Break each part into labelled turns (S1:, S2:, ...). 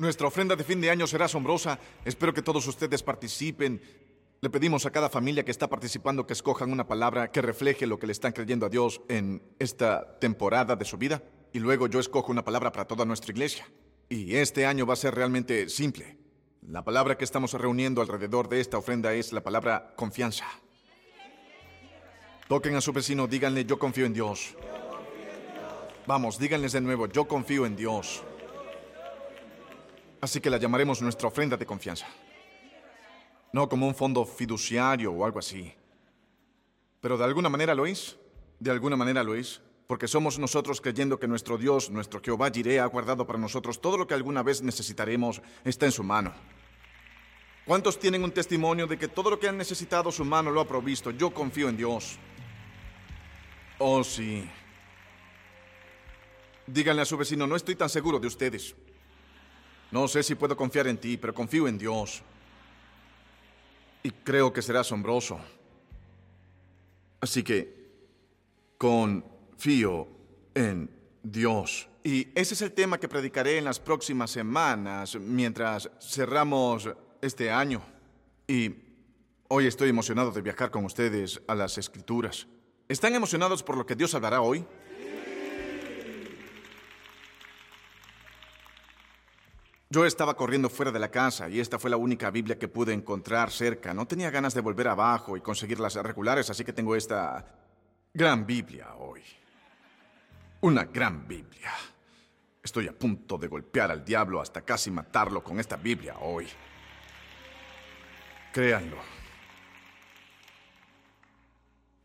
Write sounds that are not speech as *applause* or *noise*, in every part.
S1: Nuestra ofrenda de fin de año será asombrosa. Espero que todos ustedes participen. Le pedimos a cada familia que está participando que escojan una palabra que refleje lo que le están creyendo a Dios en esta temporada de su vida. Y luego yo escojo una palabra para toda nuestra iglesia. Y este año va a ser realmente simple. La palabra que estamos reuniendo alrededor de esta ofrenda es la palabra confianza. Toquen a su vecino, díganle, yo confío en Dios. Vamos, díganles de nuevo, yo confío en Dios. Así que la llamaremos nuestra ofrenda de confianza. No como un fondo fiduciario o algo así. Pero de alguna manera lo es. De alguna manera lo es. Porque somos nosotros creyendo que nuestro Dios, nuestro Jehová Jireh, ha guardado para nosotros todo lo que alguna vez necesitaremos, está en su mano. ¿Cuántos tienen un testimonio de que todo lo que han necesitado su mano lo ha provisto? Yo confío en Dios. Oh, sí. Díganle a su vecino, no estoy tan seguro de ustedes. No sé si puedo confiar en ti, pero confío en Dios. Y creo que será asombroso. Así que confío en Dios. Y ese es el tema que predicaré en las próximas semanas mientras cerramos este año. Y hoy estoy emocionado de viajar con ustedes a las escrituras. ¿Están emocionados por lo que Dios hablará hoy? Yo estaba corriendo fuera de la casa y esta fue la única Biblia que pude encontrar cerca. No tenía ganas de volver abajo y conseguir las regulares, así que tengo esta gran Biblia hoy. Una gran Biblia. Estoy a punto de golpear al diablo hasta casi matarlo con esta Biblia hoy. Créanlo.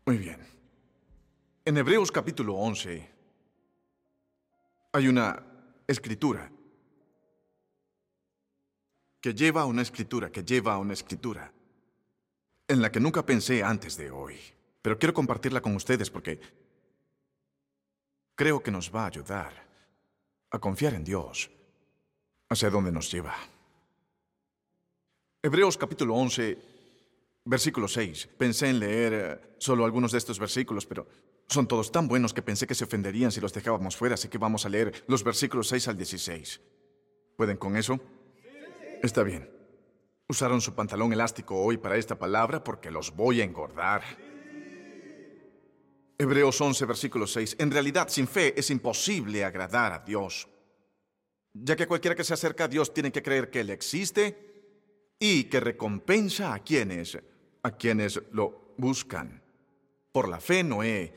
S1: Muy bien. En Hebreos capítulo 11 hay una escritura que lleva a una escritura, que lleva a una escritura, en la que nunca pensé antes de hoy. Pero quiero compartirla con ustedes porque creo que nos va a ayudar a confiar en Dios hacia dónde nos lleva. Hebreos capítulo 11, versículo 6. Pensé en leer eh, solo algunos de estos versículos, pero son todos tan buenos que pensé que se ofenderían si los dejábamos fuera, así que vamos a leer los versículos 6 al 16. ¿Pueden con eso? Está bien. Usaron su pantalón elástico hoy para esta palabra porque los voy a engordar. Hebreos 11, versículo 6. En realidad, sin fe es imposible agradar a Dios, ya que cualquiera que se acerca a Dios tiene que creer que Él existe y que recompensa a quienes, a quienes lo buscan. Por la fe, Noé,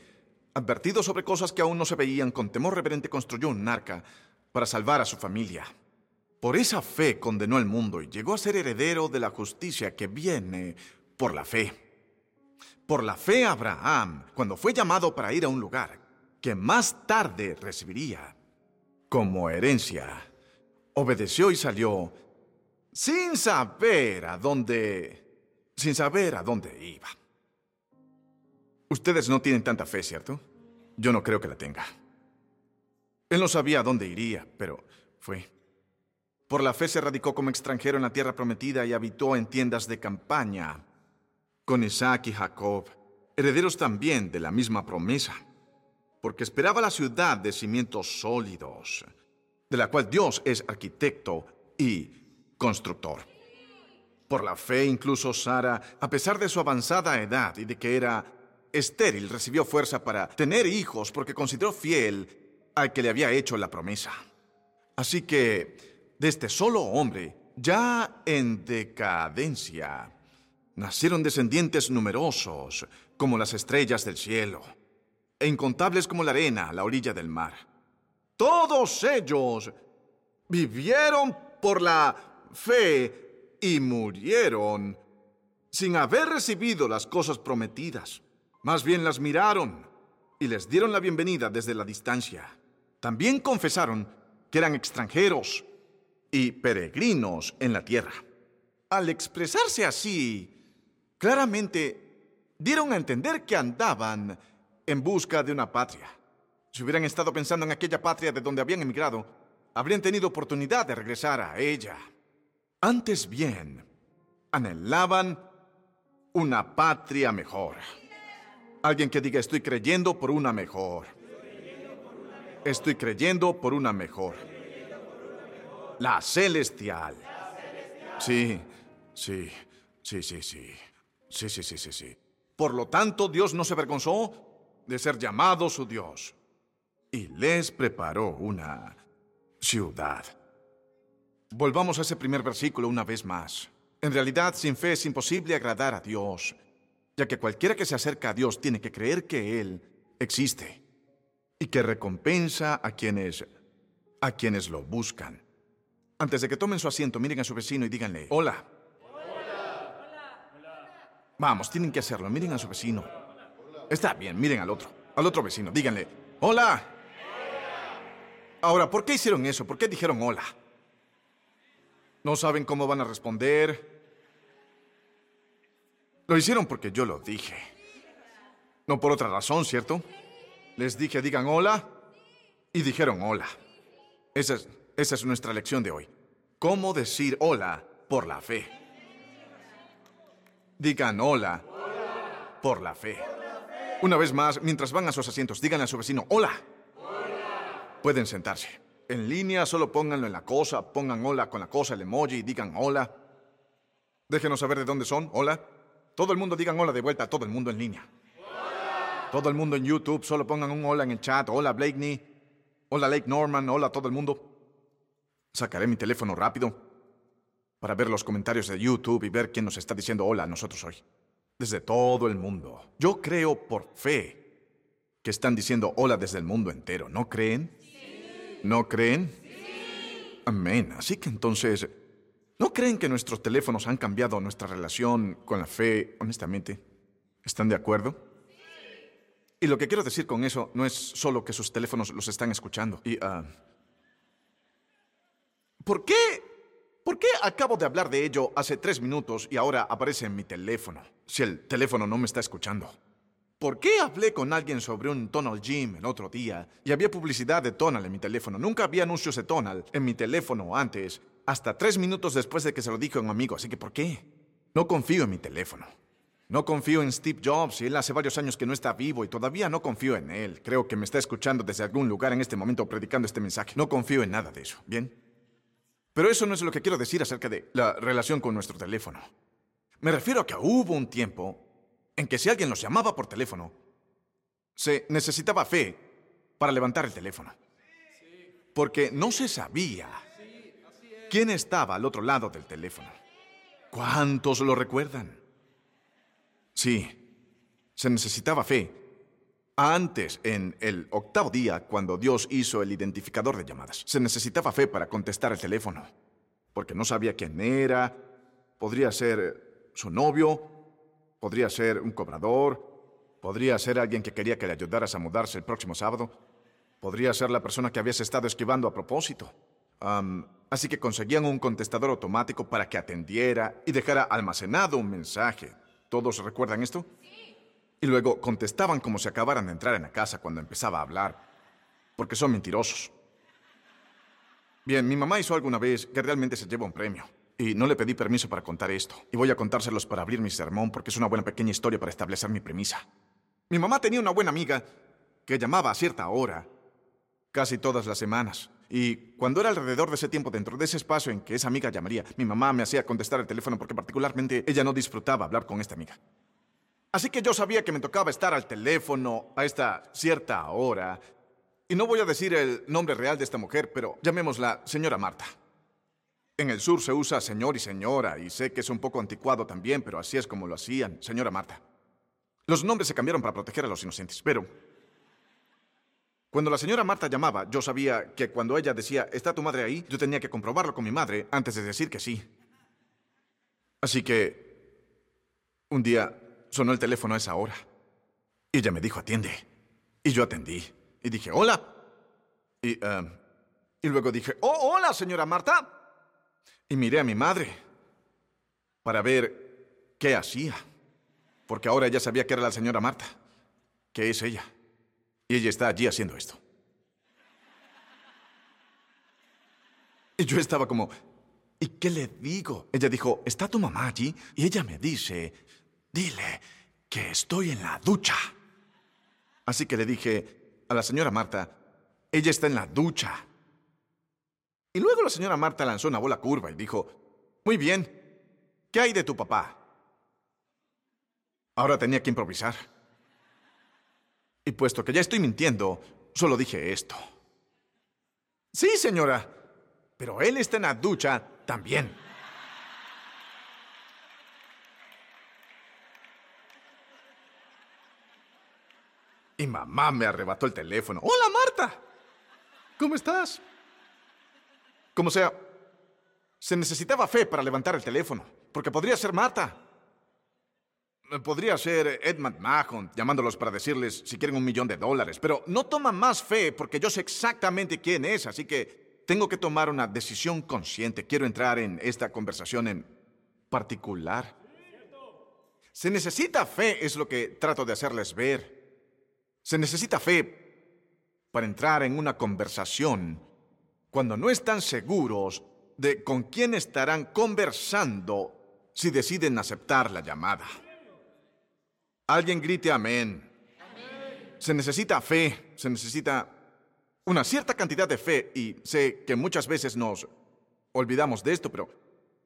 S1: advertido sobre cosas que aún no se veían, con temor reverente construyó un arca para salvar a su familia. Por esa fe condenó el mundo y llegó a ser heredero de la justicia que viene por la fe. Por la fe Abraham, cuando fue llamado para ir a un lugar que más tarde recibiría como herencia, obedeció y salió sin saber a dónde sin saber a dónde iba. Ustedes no tienen tanta fe, ¿cierto? Yo no creo que la tenga. Él no sabía a dónde iría, pero fue. Por la fe se radicó como extranjero en la tierra prometida y habitó en tiendas de campaña con Isaac y Jacob, herederos también de la misma promesa, porque esperaba la ciudad de cimientos sólidos, de la cual Dios es arquitecto y constructor. Por la fe incluso Sara, a pesar de su avanzada edad y de que era estéril, recibió fuerza para tener hijos porque consideró fiel al que le había hecho la promesa. Así que de este solo hombre, ya en decadencia, nacieron descendientes numerosos como las estrellas del cielo, e incontables como la arena a la orilla del mar. Todos ellos vivieron por la fe y murieron sin haber recibido las cosas prometidas. Más bien las miraron y les dieron la bienvenida desde la distancia. También confesaron que eran extranjeros y peregrinos en la tierra. Al expresarse así, claramente dieron a entender que andaban en busca de una patria. Si hubieran estado pensando en aquella patria de donde habían emigrado, habrían tenido oportunidad de regresar a ella. Antes bien, anhelaban una patria mejor. Alguien que diga, estoy creyendo por una mejor. Estoy creyendo por una mejor. La celestial. Sí, sí, sí, sí, sí. Sí, sí, sí, sí, sí. Por lo tanto, Dios no se avergonzó de ser llamado su Dios. Y les preparó una ciudad. Volvamos a ese primer versículo una vez más. En realidad, sin fe es imposible agradar a Dios, ya que cualquiera que se acerca a Dios tiene que creer que Él existe y que recompensa a quienes a quienes lo buscan. Antes de que tomen su asiento, miren a su vecino y díganle, hola. Vamos, tienen que hacerlo, miren a su vecino. Está bien, miren al otro, al otro vecino, díganle, hola. Ahora, ¿por qué hicieron eso? ¿Por qué dijeron hola? ¿No saben cómo van a responder? Lo hicieron porque yo lo dije. No por otra razón, ¿cierto? Les dije, digan hola, y dijeron hola. Esa es, esa es nuestra lección de hoy. ¿Cómo decir hola por la fe? Digan hola por la fe. Una vez más, mientras van a sus asientos, díganle a su vecino, hola. Pueden sentarse. En línea, solo pónganlo en la cosa, pongan hola con la cosa, el emoji, y digan hola. Déjenos saber de dónde son, hola. Todo el mundo digan hola de vuelta a todo el mundo en línea. Todo el mundo en YouTube, solo pongan un hola en el chat, hola Blakeney, hola Lake Norman, hola todo el mundo. Sacaré mi teléfono rápido para ver los comentarios de YouTube y ver quién nos está diciendo hola a nosotros hoy. Desde todo el mundo. Yo creo por fe que están diciendo hola desde el mundo entero. ¿No creen? ¿No creen? Amén. Así que entonces, ¿no creen que nuestros teléfonos han cambiado nuestra relación con la fe, honestamente? ¿Están de acuerdo? Y lo que quiero decir con eso no es solo que sus teléfonos los están escuchando. Y, ah, ¿Por qué? ¿Por qué acabo de hablar de ello hace tres minutos y ahora aparece en mi teléfono? Si el teléfono no me está escuchando. ¿Por qué hablé con alguien sobre un Tonal Gym el otro día y había publicidad de Tonal en mi teléfono? Nunca había anuncios de Tonal en mi teléfono antes, hasta tres minutos después de que se lo dije a un amigo, así que ¿por qué? No confío en mi teléfono. No confío en Steve Jobs y él hace varios años que no está vivo y todavía no confío en él. Creo que me está escuchando desde algún lugar en este momento predicando este mensaje. No confío en nada de eso, ¿bien? Pero eso no es lo que quiero decir acerca de la relación con nuestro teléfono. Me refiero a que hubo un tiempo en que si alguien los llamaba por teléfono, se necesitaba fe para levantar el teléfono. Porque no se sabía quién estaba al otro lado del teléfono. ¿Cuántos lo recuerdan? Sí, se necesitaba fe. Antes, en el octavo día, cuando Dios hizo el identificador de llamadas, se necesitaba fe para contestar el teléfono, porque no sabía quién era, podría ser su novio, podría ser un cobrador, podría ser alguien que quería que le ayudaras a mudarse el próximo sábado, podría ser la persona que habías estado esquivando a propósito. así que conseguían un contestador automático para que atendiera y dejara almacenado un mensaje. ¿Todos recuerdan esto? Y luego contestaban como si acabaran de entrar en la casa cuando empezaba a hablar, porque son mentirosos. Bien, mi mamá hizo alguna vez que realmente se lleva un premio. Y no le pedí permiso para contar esto. Y voy a contárselos para abrir mi sermón porque es una buena pequeña historia para establecer mi premisa. Mi mamá tenía una buena amiga que llamaba a cierta hora, casi todas las semanas. Y cuando era alrededor de ese tiempo, dentro de ese espacio en que esa amiga llamaría, mi mamá me hacía contestar el teléfono porque particularmente ella no disfrutaba hablar con esta amiga. Así que yo sabía que me tocaba estar al teléfono a esta cierta hora. Y no voy a decir el nombre real de esta mujer, pero llamémosla señora Marta. En el sur se usa señor y señora, y sé que es un poco anticuado también, pero así es como lo hacían, señora Marta. Los nombres se cambiaron para proteger a los inocentes, pero cuando la señora Marta llamaba, yo sabía que cuando ella decía, ¿está tu madre ahí? Yo tenía que comprobarlo con mi madre antes de decir que sí. Así que un día sonó el teléfono a esa hora. Y ella me dijo, atiende. Y yo atendí. Y dije, hola. Y, em, y luego dije, oh, hola, señora Marta. Y miré a mi madre para ver qué hacía. Porque ahora ella sabía que era la señora Marta, que es ella. Y ella está allí haciendo esto. Y yo estaba como, ¿y qué le digo? Ella dijo, ¿está tu mamá allí? Y ella me dice, Dile que estoy en la ducha. Así que le dije a la señora Marta, ella está en la ducha. Y luego la señora Marta lanzó una bola curva y dijo, Muy bien, ¿qué hay de tu papá? Ahora tenía que improvisar. Y puesto que ya estoy mintiendo, solo dije esto. Sí, señora, pero él está en la ducha también. Y mamá me arrebató el teléfono. Hola, Marta. ¿Cómo estás? Como sea, se necesitaba fe para levantar el teléfono, porque podría ser Marta. Podría ser Edmund Mahon llamándolos para decirles si quieren un millón de dólares, pero no toma más fe porque yo sé exactamente quién es, así que tengo que tomar una decisión consciente. Quiero entrar en esta conversación en particular. Se necesita fe, es lo que trato de hacerles ver. Se necesita fe para entrar en una conversación cuando no están seguros de con quién estarán conversando si deciden aceptar la llamada. Alguien grite amén. Se necesita fe, se necesita una cierta cantidad de fe y sé que muchas veces nos olvidamos de esto, pero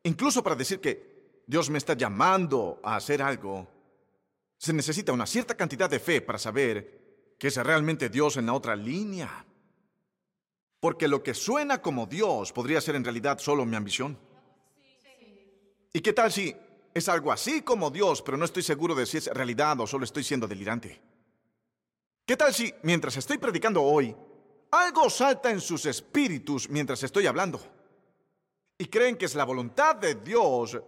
S1: incluso para decir que Dios me está llamando a hacer algo, se necesita una cierta cantidad de fe para saber que es realmente Dios en la otra línea. Porque lo que suena como Dios podría ser en realidad solo mi ambición. ¿Y qué tal si es algo así como Dios, pero no estoy seguro de si es realidad o solo estoy siendo delirante? ¿Qué tal si, mientras estoy predicando hoy, algo salta en sus espíritus mientras estoy hablando? Y creen que es la voluntad de Dios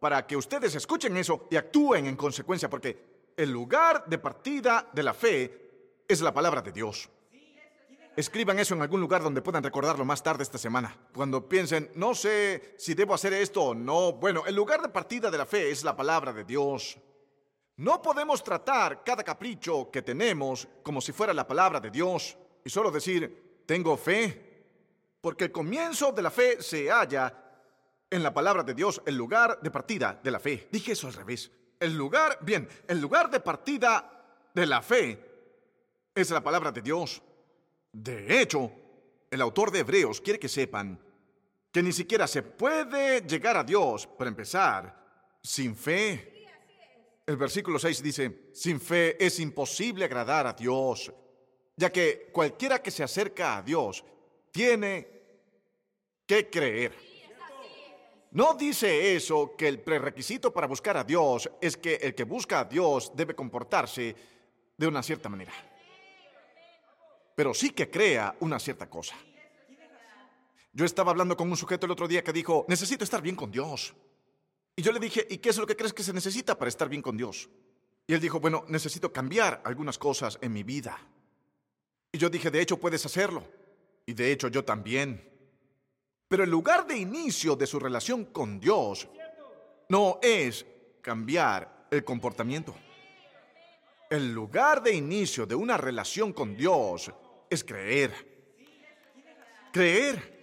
S1: para que ustedes escuchen eso y actúen en consecuencia, porque el lugar de partida de la fe es la palabra de Dios. Escriban eso en algún lugar donde puedan recordarlo más tarde esta semana. Cuando piensen, no sé si debo hacer esto o no. Bueno, el lugar de partida de la fe es la palabra de Dios. No podemos tratar cada capricho que tenemos como si fuera la palabra de Dios y solo decir, tengo fe. Porque el comienzo de la fe se halla en la palabra de Dios, el lugar de partida de la fe. Dije eso al revés. El lugar, bien, el lugar de partida de la fe es la palabra de Dios. De hecho, el autor de Hebreos quiere que sepan que ni siquiera se puede llegar a Dios, para empezar, sin fe. El versículo 6 dice, sin fe es imposible agradar a Dios, ya que cualquiera que se acerca a Dios tiene que creer. No dice eso que el prerequisito para buscar a Dios es que el que busca a Dios debe comportarse de una cierta manera pero sí que crea una cierta cosa. Yo estaba hablando con un sujeto el otro día que dijo, necesito estar bien con Dios. Y yo le dije, ¿y qué es lo que crees que se necesita para estar bien con Dios? Y él dijo, bueno, necesito cambiar algunas cosas en mi vida. Y yo dije, de hecho puedes hacerlo. Y de hecho yo también. Pero el lugar de inicio de su relación con Dios no es cambiar el comportamiento. El lugar de inicio de una relación con Dios es creer. Creer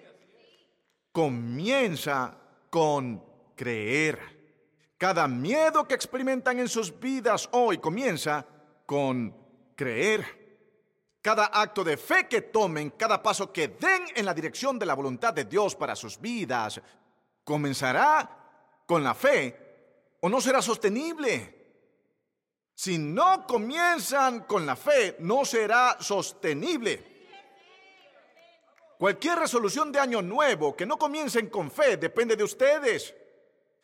S1: comienza con creer. Cada miedo que experimentan en sus vidas hoy comienza con creer. Cada acto de fe que tomen, cada paso que den en la dirección de la voluntad de Dios para sus vidas, comenzará con la fe o no será sostenible. Si no comienzan con la fe, no será sostenible. Cualquier resolución de año nuevo que no comiencen con fe depende de ustedes.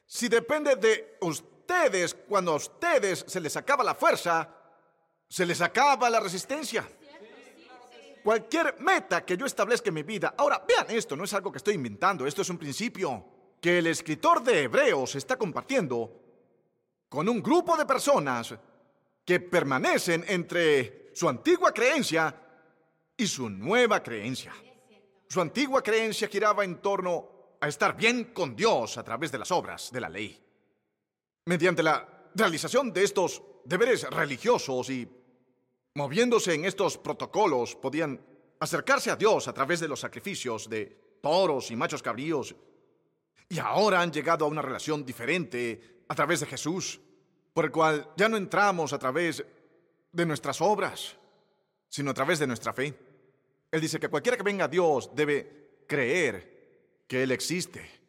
S1: Si depende de ustedes, cuando a ustedes se les acaba la fuerza, se les acaba la resistencia. Cualquier meta que yo establezca en mi vida, ahora vean esto, no es algo que estoy inventando, esto es un principio que el escritor de Hebreos está compartiendo con un grupo de personas que permanecen entre su antigua creencia y su nueva creencia. Su antigua creencia giraba en torno a estar bien con Dios a través de las obras de la ley. Mediante la realización de estos deberes religiosos y moviéndose en estos protocolos, podían acercarse a Dios a través de los sacrificios de toros y machos cabríos. Y ahora han llegado a una relación diferente a través de Jesús por el cual ya no entramos a través de nuestras obras, sino a través de nuestra fe. Él dice que cualquiera que venga a Dios debe creer que Él existe.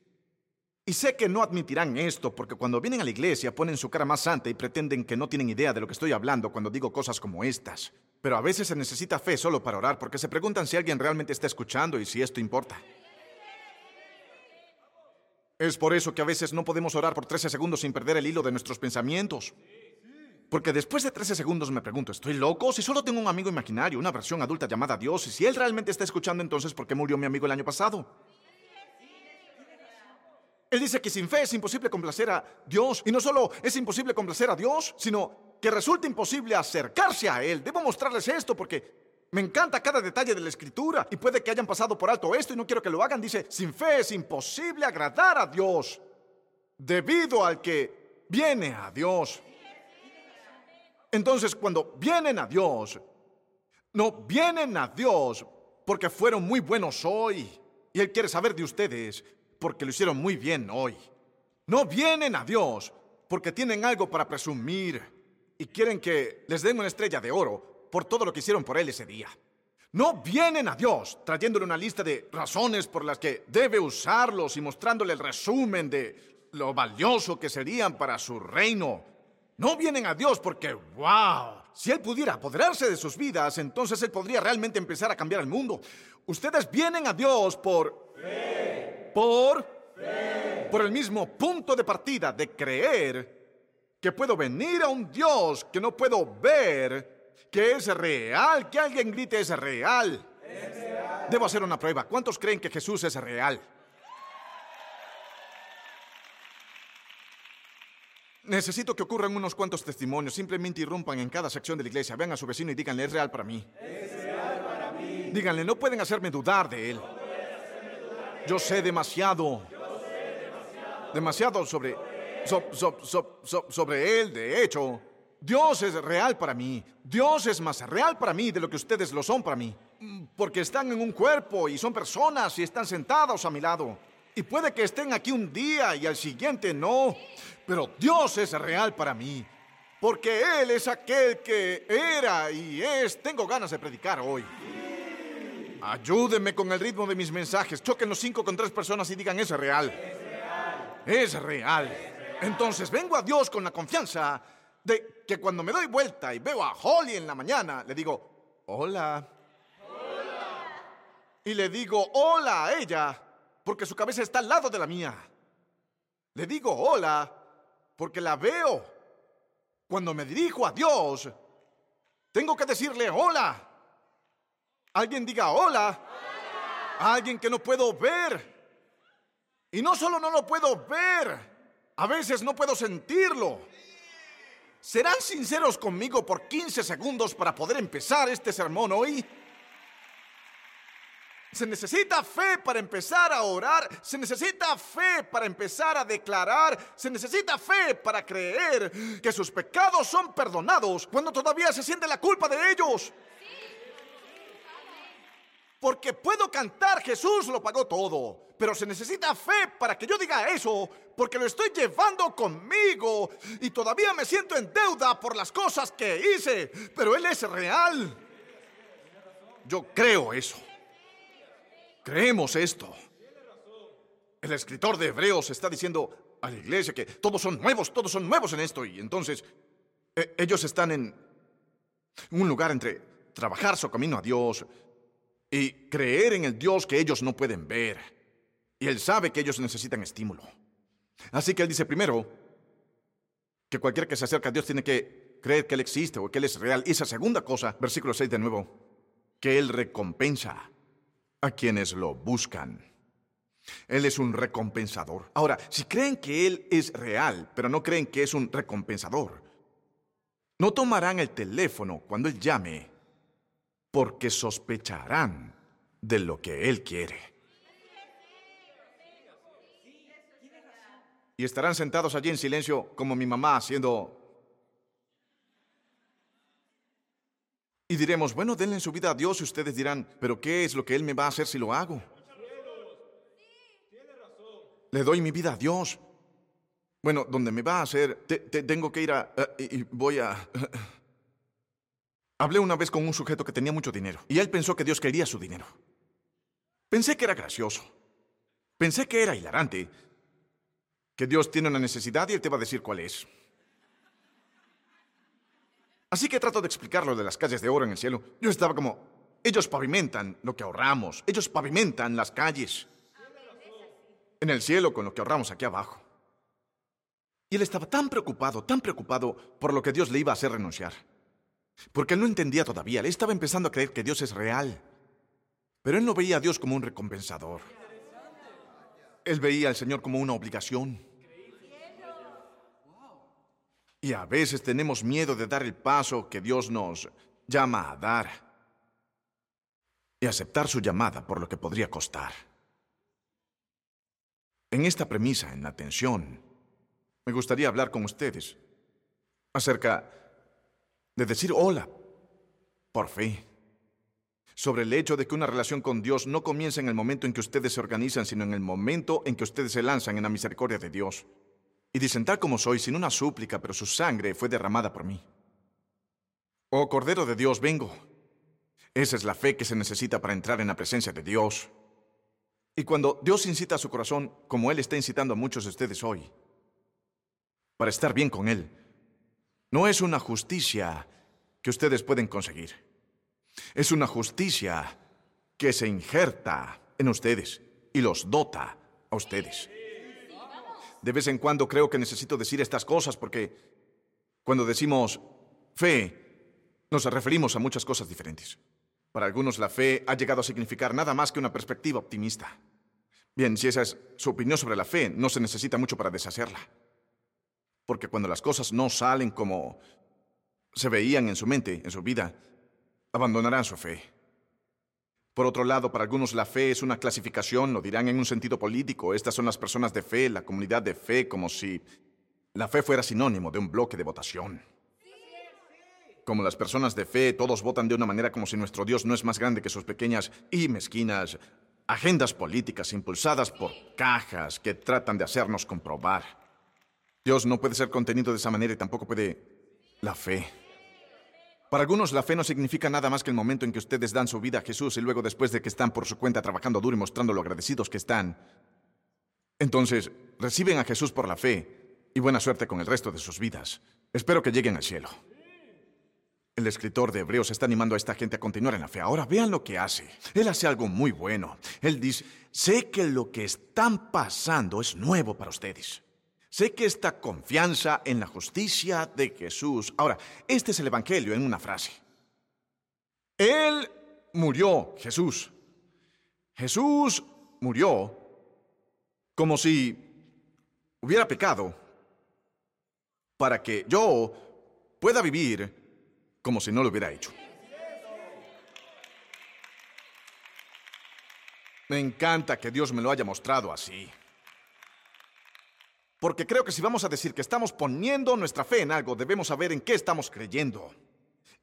S1: Y sé que no admitirán esto porque cuando vienen a la iglesia ponen su cara más santa y pretenden que no tienen idea de lo que estoy hablando cuando digo cosas como estas. Pero a veces se necesita fe solo para orar porque se preguntan si alguien realmente está escuchando y si esto importa. Es por eso que a veces no podemos orar por 13 segundos sin perder el hilo de nuestros pensamientos. Porque después de 13 segundos me pregunto, ¿estoy loco? Si solo tengo un amigo imaginario, una versión adulta llamada Dios, y si él realmente está escuchando, entonces ¿por qué murió mi amigo el año pasado? Él dice que sin fe es imposible complacer a Dios. Y no solo es imposible complacer a Dios, sino que resulta imposible acercarse a Él. Debo mostrarles esto porque me encanta cada detalle de la escritura y puede que hayan pasado por alto esto y no quiero que lo hagan. Dice, sin fe es imposible agradar a Dios debido al que viene a Dios. Entonces, cuando vienen a Dios, no vienen a Dios porque fueron muy buenos hoy y Él quiere saber de ustedes porque lo hicieron muy bien hoy. No vienen a Dios porque tienen algo para presumir y quieren que les den una estrella de oro por todo lo que hicieron por Él ese día. No vienen a Dios trayéndole una lista de razones por las que debe usarlos y mostrándole el resumen de lo valioso que serían para su reino. No vienen a Dios porque, wow, si Él pudiera apoderarse de sus vidas, entonces Él podría realmente empezar a cambiar el mundo. Ustedes vienen a Dios por por por el mismo punto de partida de creer que puedo venir a un Dios que no puedo ver, que es real, que alguien grite es real. Debo hacer una prueba. ¿Cuántos creen que Jesús es real? Necesito que ocurran unos cuantos testimonios. Simplemente irrumpan en cada sección de la iglesia. Vean a su vecino y díganle, es real para mí. Es real para mí. Díganle, no pueden hacerme dudar de él. Yo sé demasiado. Demasiado sobre, sobre él, de hecho. Dios es real para mí. Dios es más real para mí de lo que ustedes lo son para mí. Porque están en un cuerpo y son personas y están sentados a mi lado. Y puede que estén aquí un día y al siguiente no. Pero Dios es real para mí. Porque Él es aquel que era y es. Tengo ganas de predicar hoy. Ayúdenme con el ritmo de mis mensajes. Choquen los cinco con tres personas y digan, es real. Es real. Es real. Entonces vengo a Dios con la confianza de que cuando me doy vuelta y veo a Holly en la mañana, le digo, hola. Hola. Y le digo, hola a ella, porque su cabeza está al lado de la mía. Le digo, hola, porque la veo. Cuando me dirijo a Dios, tengo que decirle, hola. Alguien diga hola. Alguien que no puedo ver. Y no solo no lo puedo ver, a veces no puedo sentirlo. ¿Serán sinceros conmigo por 15 segundos para poder empezar este sermón hoy? Se necesita fe para empezar a orar, se necesita fe para empezar a declarar, se necesita fe para creer que sus pecados son perdonados cuando todavía se siente la culpa de ellos. Porque puedo cantar, Jesús lo pagó todo. Pero se necesita fe para que yo diga eso, porque lo estoy llevando conmigo y todavía me siento en deuda por las cosas que hice. Pero Él es real. Yo creo eso. Creemos esto. El escritor de Hebreos está diciendo a la iglesia que todos son nuevos, todos son nuevos en esto. Y entonces e, ellos están en un lugar entre trabajar su camino a Dios, y creer en el Dios que ellos no pueden ver. Y Él sabe que ellos necesitan estímulo. Así que Él dice primero que cualquiera que se acerca a Dios tiene que creer que Él existe o que Él es real. Y esa segunda cosa, versículo 6 de nuevo, que Él recompensa a quienes lo buscan. Él es un recompensador. Ahora, si creen que Él es real, pero no creen que es un recompensador, no tomarán el teléfono cuando Él llame porque sospecharán de lo que Él quiere. Y estarán sentados allí en silencio como mi mamá haciendo... Y diremos, bueno, denle su vida a Dios y ustedes dirán, pero ¿qué es lo que Él me va a hacer si lo hago? Le doy mi vida a Dios. Bueno, donde me va a hacer, tengo que ir a... Eh, y voy a... *laughs* Hablé una vez con un sujeto que tenía mucho dinero y él pensó que Dios quería su dinero. Pensé que era gracioso. Pensé que era hilarante, que Dios tiene una necesidad y Él te va a decir cuál es. Así que trato de explicar lo de las calles de oro en el cielo. Yo estaba como, ellos pavimentan lo que ahorramos, ellos pavimentan las calles en el cielo con lo que ahorramos aquí abajo. Y él estaba tan preocupado, tan preocupado por lo que Dios le iba a hacer renunciar. Porque él no entendía todavía, él estaba empezando a creer que Dios es real. Pero él no veía a Dios como un recompensador. Él veía al Señor como una obligación. Y a veces tenemos miedo de dar el paso que Dios nos llama a dar y aceptar su llamada por lo que podría costar. En esta premisa, en la tensión, me gustaría hablar con ustedes acerca de decir hola por fe. Sobre el hecho de que una relación con Dios no comienza en el momento en que ustedes se organizan, sino en el momento en que ustedes se lanzan en la misericordia de Dios. Y dicen tal como soy, sin una súplica, pero su sangre fue derramada por mí. Oh Cordero de Dios, vengo. Esa es la fe que se necesita para entrar en la presencia de Dios. Y cuando Dios incita a su corazón, como Él está incitando a muchos de ustedes hoy, para estar bien con Él, no es una justicia que ustedes pueden conseguir. Es una justicia que se injerta en ustedes y los dota a ustedes. De vez en cuando creo que necesito decir estas cosas porque cuando decimos fe, nos referimos a muchas cosas diferentes. Para algunos la fe ha llegado a significar nada más que una perspectiva optimista. Bien, si esa es su opinión sobre la fe, no se necesita mucho para deshacerla. Porque cuando las cosas no salen como se veían en su mente, en su vida, abandonarán su fe. Por otro lado, para algunos la fe es una clasificación, lo dirán en un sentido político. Estas son las personas de fe, la comunidad de fe, como si la fe fuera sinónimo de un bloque de votación. Como las personas de fe, todos votan de una manera como si nuestro Dios no es más grande que sus pequeñas y mezquinas agendas políticas impulsadas por cajas que tratan de hacernos comprobar. Dios no puede ser contenido de esa manera y tampoco puede la fe. Para algunos la fe no significa nada más que el momento en que ustedes dan su vida a Jesús y luego después de que están por su cuenta trabajando duro y mostrando lo agradecidos que están. Entonces, reciben a Jesús por la fe y buena suerte con el resto de sus vidas. Espero que lleguen al cielo. El escritor de Hebreos está animando a esta gente a continuar en la fe. Ahora vean lo que hace. Él hace algo muy bueno. Él dice, sé que lo que están pasando es nuevo para ustedes. Sé que esta confianza en la justicia de Jesús. Ahora, este es el Evangelio en una frase. Él murió, Jesús. Jesús murió como si hubiera pecado para que yo pueda vivir como si no lo hubiera hecho. Me encanta que Dios me lo haya mostrado así. Porque creo que si vamos a decir que estamos poniendo nuestra fe en algo, debemos saber en qué estamos creyendo.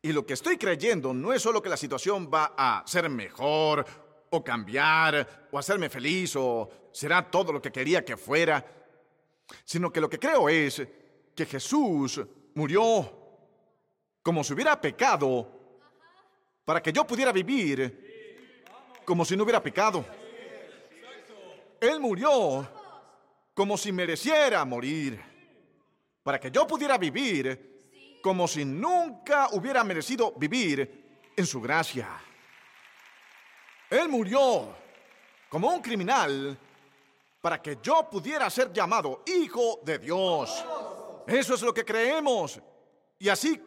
S1: Y lo que estoy creyendo no es solo que la situación va a ser mejor, o cambiar, o hacerme feliz, o será todo lo que quería que fuera, sino que lo que creo es que Jesús murió como si hubiera pecado para que yo pudiera vivir como si no hubiera pecado. Él murió como si mereciera morir para que yo pudiera vivir como si nunca hubiera merecido vivir en su gracia. Él murió como un criminal para que yo pudiera ser llamado hijo de Dios. Eso es lo que creemos. Y así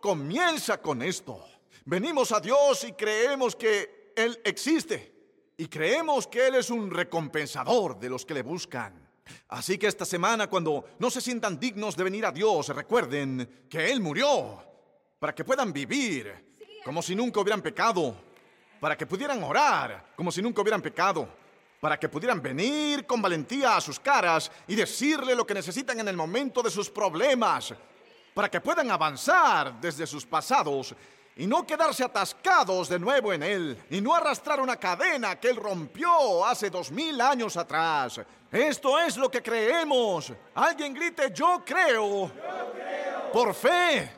S1: comienza con esto. Venimos a Dios y creemos que Él existe. Y creemos que Él es un recompensador de los que le buscan. Así que esta semana, cuando no se sientan dignos de venir a Dios, recuerden que Él murió para que puedan vivir como si nunca hubieran pecado, para que pudieran orar como si nunca hubieran pecado, para que pudieran venir con valentía a sus caras y decirle lo que necesitan en el momento de sus problemas, para que puedan avanzar desde sus pasados y no quedarse atascados de nuevo en Él, y no arrastrar una cadena que Él rompió hace dos mil años atrás. Esto es lo que creemos. Alguien grite, yo creo. Por, fe.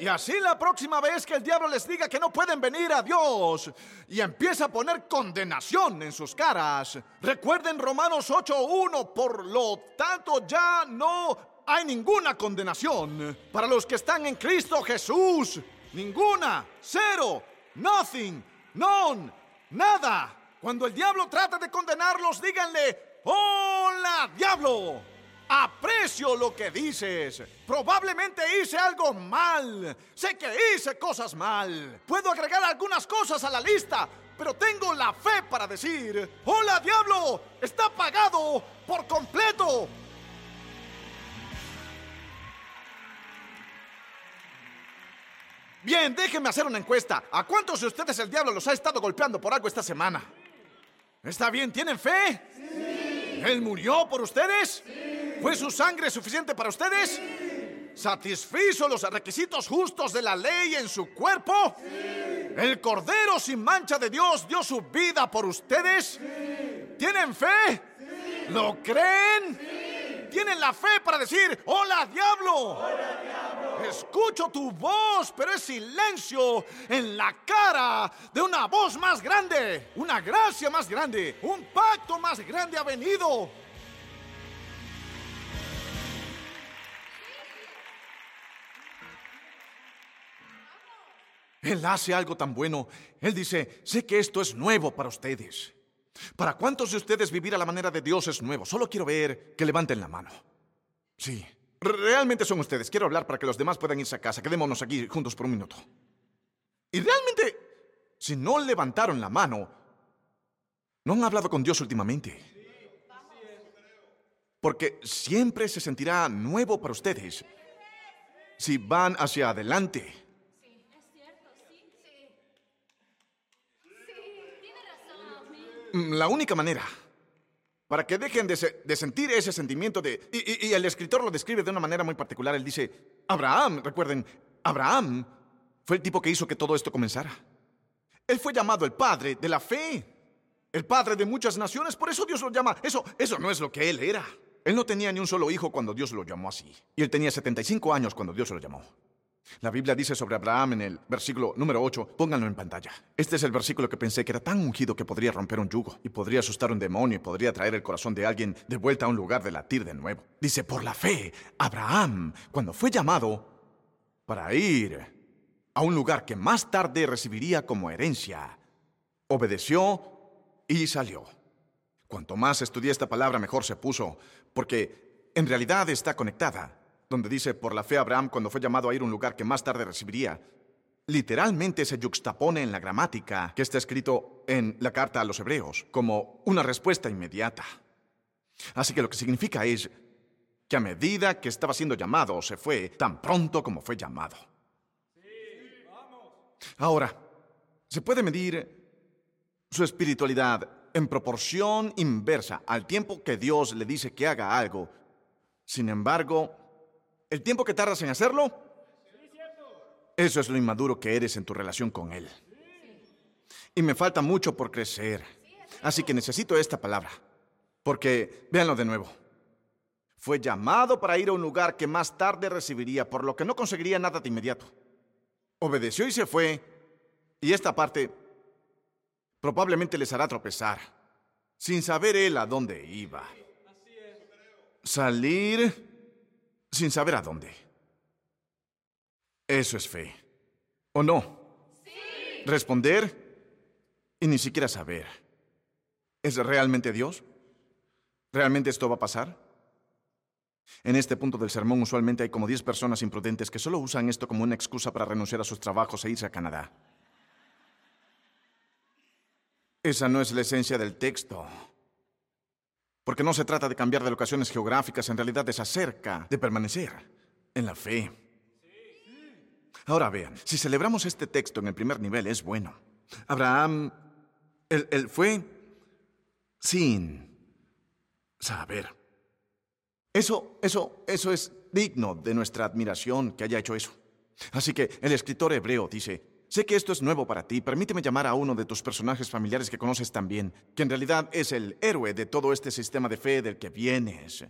S1: Y así la próxima vez que el diablo les diga que no pueden venir a Dios y empieza a poner condenación en sus caras, recuerden Romanos 8.1, por lo tanto ya no hay ninguna condenación para los que están en Cristo Jesús. Ninguna, cero, nothing, none, nada. Cuando el diablo trata de condenarlos, díganle, hola diablo. Aprecio lo que dices. Probablemente hice algo mal. Sé que hice cosas mal. Puedo agregar algunas cosas a la lista, pero tengo la fe para decir, hola diablo, está pagado por completo. Bien, déjenme hacer una encuesta. ¿A cuántos de ustedes el diablo los ha estado golpeando por algo esta semana? ¿Está bien? ¿Tienen fe? Sí. ¿Él murió por ustedes? Sí. ¿Fue su sangre suficiente para ustedes? Sí. ¿Satisfizo los requisitos justos de la ley en su cuerpo? ¿El Cordero sin mancha de Dios dio su vida por ustedes? ¿Tienen fe? ¿Lo creen? ¿Tienen la fe para decir, hola diablo? Escucho tu voz, pero es silencio en la cara de una voz más grande, una gracia más grande, un pacto más grande ha venido. Él hace algo tan bueno. Él dice, sé que esto es nuevo para ustedes. ¿Para cuántos de ustedes vivir a la manera de Dios es nuevo? Solo quiero ver que levanten la mano. Sí, Realmente son ustedes. Quiero hablar para que los demás puedan irse a casa. Quedémonos aquí juntos por un minuto. Y realmente, si no levantaron la mano, no han hablado con Dios últimamente. Porque siempre se sentirá nuevo para ustedes si van hacia adelante. La única manera para que dejen de, sentir ese sentimiento de... Y, el escritor lo describe de una manera muy particular. Él dice, Abraham, recuerden, Abraham fue el tipo que hizo que todo esto comenzara. Él fue llamado el padre de la fe, el padre de muchas naciones, por eso Dios lo llama. Eso, eso no es lo que él era. Él no tenía ni un solo hijo cuando Dios lo llamó así. Y él tenía 75 años cuando Dios lo llamó. La Biblia dice sobre Abraham en el versículo número 8, pónganlo en pantalla. Este es el versículo que pensé que era tan ungido que podría romper un yugo y podría asustar un demonio y podría traer el corazón de alguien de vuelta a un lugar de latir de nuevo. Dice, por la fe, Abraham, cuando fue llamado para ir a un lugar que más tarde recibiría como herencia, obedeció y salió. Cuanto más estudié esta palabra, mejor se puso, porque en realidad está conectada donde dice, por la fe Abraham cuando fue llamado a ir a un lugar que más tarde recibiría, literalmente se yuxtapone en la gramática que está escrito en la carta a los hebreos como una respuesta inmediata. Así que lo que significa es que a medida que estaba siendo llamado, se fue tan pronto como fue llamado. Ahora, se puede medir su espiritualidad en proporción inversa al tiempo que Dios le dice que haga algo. Sin embargo, ¿El tiempo que tardas en hacerlo? Eso es lo inmaduro que eres en tu relación con Él. Y me falta mucho por crecer. Así que necesito esta palabra. Porque, véanlo de nuevo. Fue llamado para ir a un lugar que más tarde recibiría, por lo que no conseguiría nada de inmediato. Obedeció y se fue. Y esta parte probablemente les hará tropezar, sin saber él a dónde iba. Salir sin saber a dónde. Eso es fe. ¿O no? Sí. Responder y ni siquiera saber. ¿Es realmente Dios? ¿Realmente esto va a pasar? En este punto del sermón usualmente hay como 10 personas imprudentes que solo usan esto como una excusa para renunciar a sus trabajos e irse a Canadá. Esa no es la esencia del texto. Porque no se trata de cambiar de locaciones geográficas, en realidad es acerca de permanecer en la fe. Ahora vean, si celebramos este texto en el primer nivel es bueno. Abraham, él, fue sin saber. Eso, eso, eso es digno de nuestra admiración que haya hecho eso. Así que el escritor hebreo dice, Sé que esto es nuevo para ti. Permíteme llamar a uno de tus personajes familiares que conoces tan bien, que en realidad es el héroe de todo este sistema de fe del que vienes.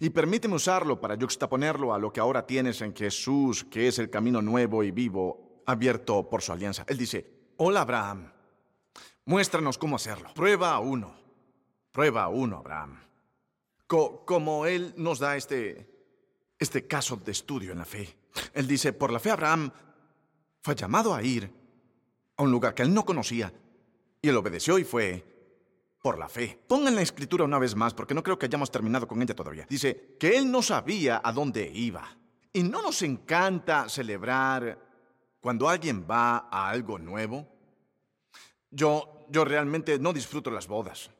S1: Y permíteme usarlo para juxtaponerlo a lo que ahora tienes en Jesús, que es el camino nuevo y vivo abierto por su alianza. Él dice, hola Abraham, muéstranos cómo hacerlo. Prueba uno, prueba uno, Abraham. como Él nos da este, este caso de estudio en la fe. Él dice, por la fe Abraham fue llamado a ir a un lugar que él no conocía y él obedeció y fue por la fe. Pongan la escritura una vez más, porque no creo que hayamos terminado con ella todavía. Dice que él no sabía a dónde iba. Y no nos encanta celebrar cuando alguien va a algo nuevo. Yo, yo realmente no disfruto las bodas.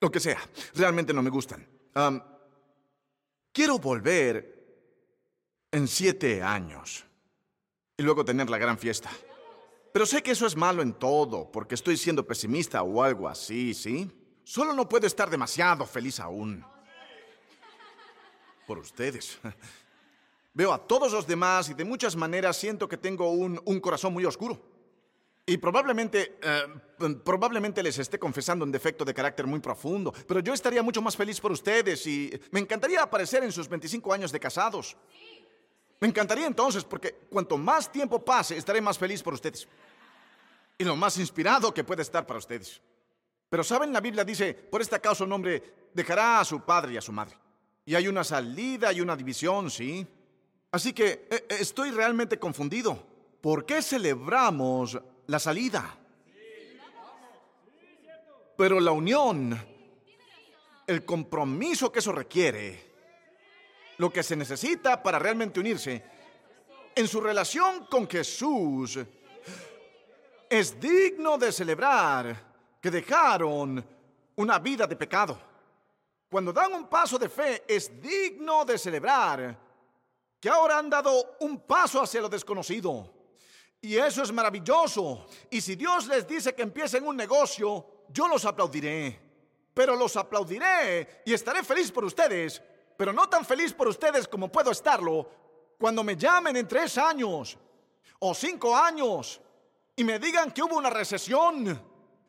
S1: lo que sea, realmente no me gustan. quiero volver en siete años y luego tener la gran fiesta. Pero sé que eso es malo en todo, porque estoy siendo pesimista o algo así, ¿sí? Solo no puedo estar demasiado feliz aún. Por ustedes. *laughs* Veo a todos los demás y de muchas maneras siento que tengo un, corazón muy oscuro. Y probablemente, eh, probablemente les esté confesando un defecto de carácter muy profundo, pero yo estaría mucho más feliz por ustedes y me encantaría aparecer en sus 25 años de casados. Me encantaría entonces, porque cuanto más tiempo pase, estaré más feliz por ustedes. Y lo más inspirado que puede estar para ustedes. Pero saben, la Biblia dice, por esta causa un hombre dejará a su padre y a su madre. Y hay una salida y una división, ¿sí? Así que eh, eh, estoy realmente confundido. ¿Por qué celebramos la salida? Pero la unión, el compromiso que eso requiere, lo que se necesita para realmente unirse en su relación con Jesús es digno de celebrar que dejaron una vida de pecado. Cuando dan un paso de fe es digno de celebrar que ahora han dado un paso hacia lo desconocido. Y eso es maravilloso. Y si Dios les dice que empiecen un negocio, yo los aplaudiré. Pero los aplaudiré y estaré feliz por ustedes pero no tan feliz por ustedes como puedo estarlo cuando me llamen en tres años o cinco años y me digan que hubo una recesión.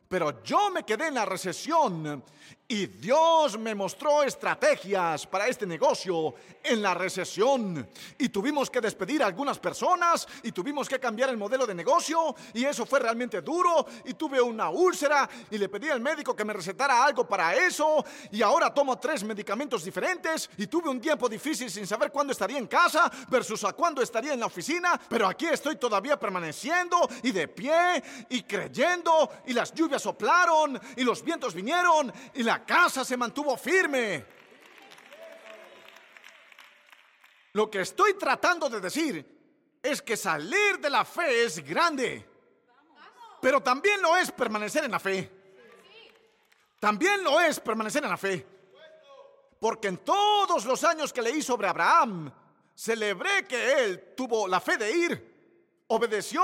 S1: Pero yo me quedé en la recesión y Dios me mostró estrategias para este negocio en la recesión. Y tuvimos que despedir a algunas personas y tuvimos que cambiar el modelo de negocio. Y eso fue realmente duro. Y tuve una úlcera y le pedí al médico que me recetara algo para eso. Y ahora tomo tres medicamentos diferentes. Y tuve un tiempo difícil sin saber cuándo estaría en casa versus a cuándo estaría en la oficina. Pero aquí estoy todavía permaneciendo y de pie y creyendo. Y las lluvias soplaron y los vientos vinieron y la casa se mantuvo firme. Lo que estoy tratando de decir es que salir de la fe es grande, pero también lo es permanecer en la fe. También lo es permanecer en la fe. Porque en todos los años que leí sobre Abraham, celebré que él tuvo la fe de ir, obedeció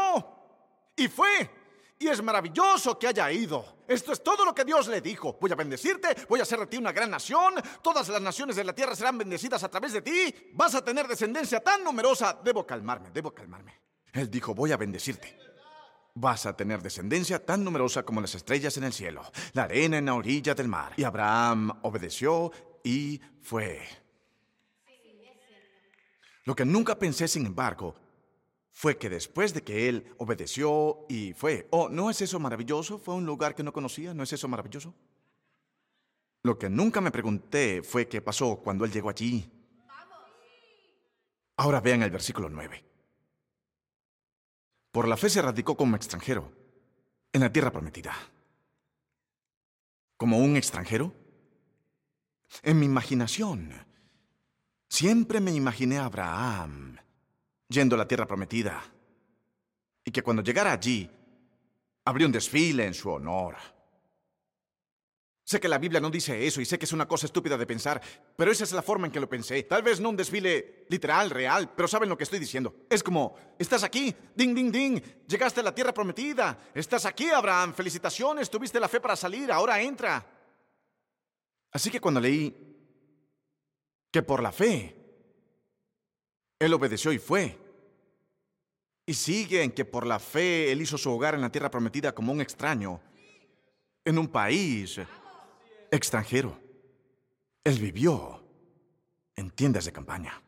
S1: y fue. Y es maravilloso que haya ido. Esto es todo lo que Dios le dijo. Voy a bendecirte, voy a hacer de ti una gran nación, todas las naciones de la tierra serán bendecidas a través de ti, vas a tener descendencia tan numerosa. Debo calmarme, debo calmarme. Él dijo, voy a bendecirte. Vas a tener descendencia tan numerosa como las estrellas en el cielo, la arena en la orilla del mar. Y Abraham obedeció y fue. Lo que nunca pensé, sin embargo, fue que después de que él obedeció y fue, oh, ¿no es eso maravilloso? Fue un lugar que no conocía, ¿no es eso maravilloso? Lo que nunca me pregunté fue qué pasó cuando él llegó allí. Ahora vean el versículo 9. Por la fe se radicó como extranjero en la tierra prometida. ¿Como un extranjero? En mi imaginación, siempre me imaginé a Abraham yendo a la tierra prometida. Y que cuando llegara allí, habría un desfile en su honor. Sé que la Biblia no dice eso y sé que es una cosa estúpida de pensar, pero esa es la forma en que lo pensé. Tal vez no un desfile literal, real, pero saben lo que estoy diciendo. Es como, estás aquí, ding, ding, ding, llegaste a la tierra prometida, estás aquí, Abraham, felicitaciones, tuviste la fe para salir, ahora entra. Así que cuando leí que por la fe él obedeció y fue. Y sigue en que por la fe Él hizo su hogar en la tierra prometida como un extraño, en un país extranjero. Él vivió en tiendas de campaña.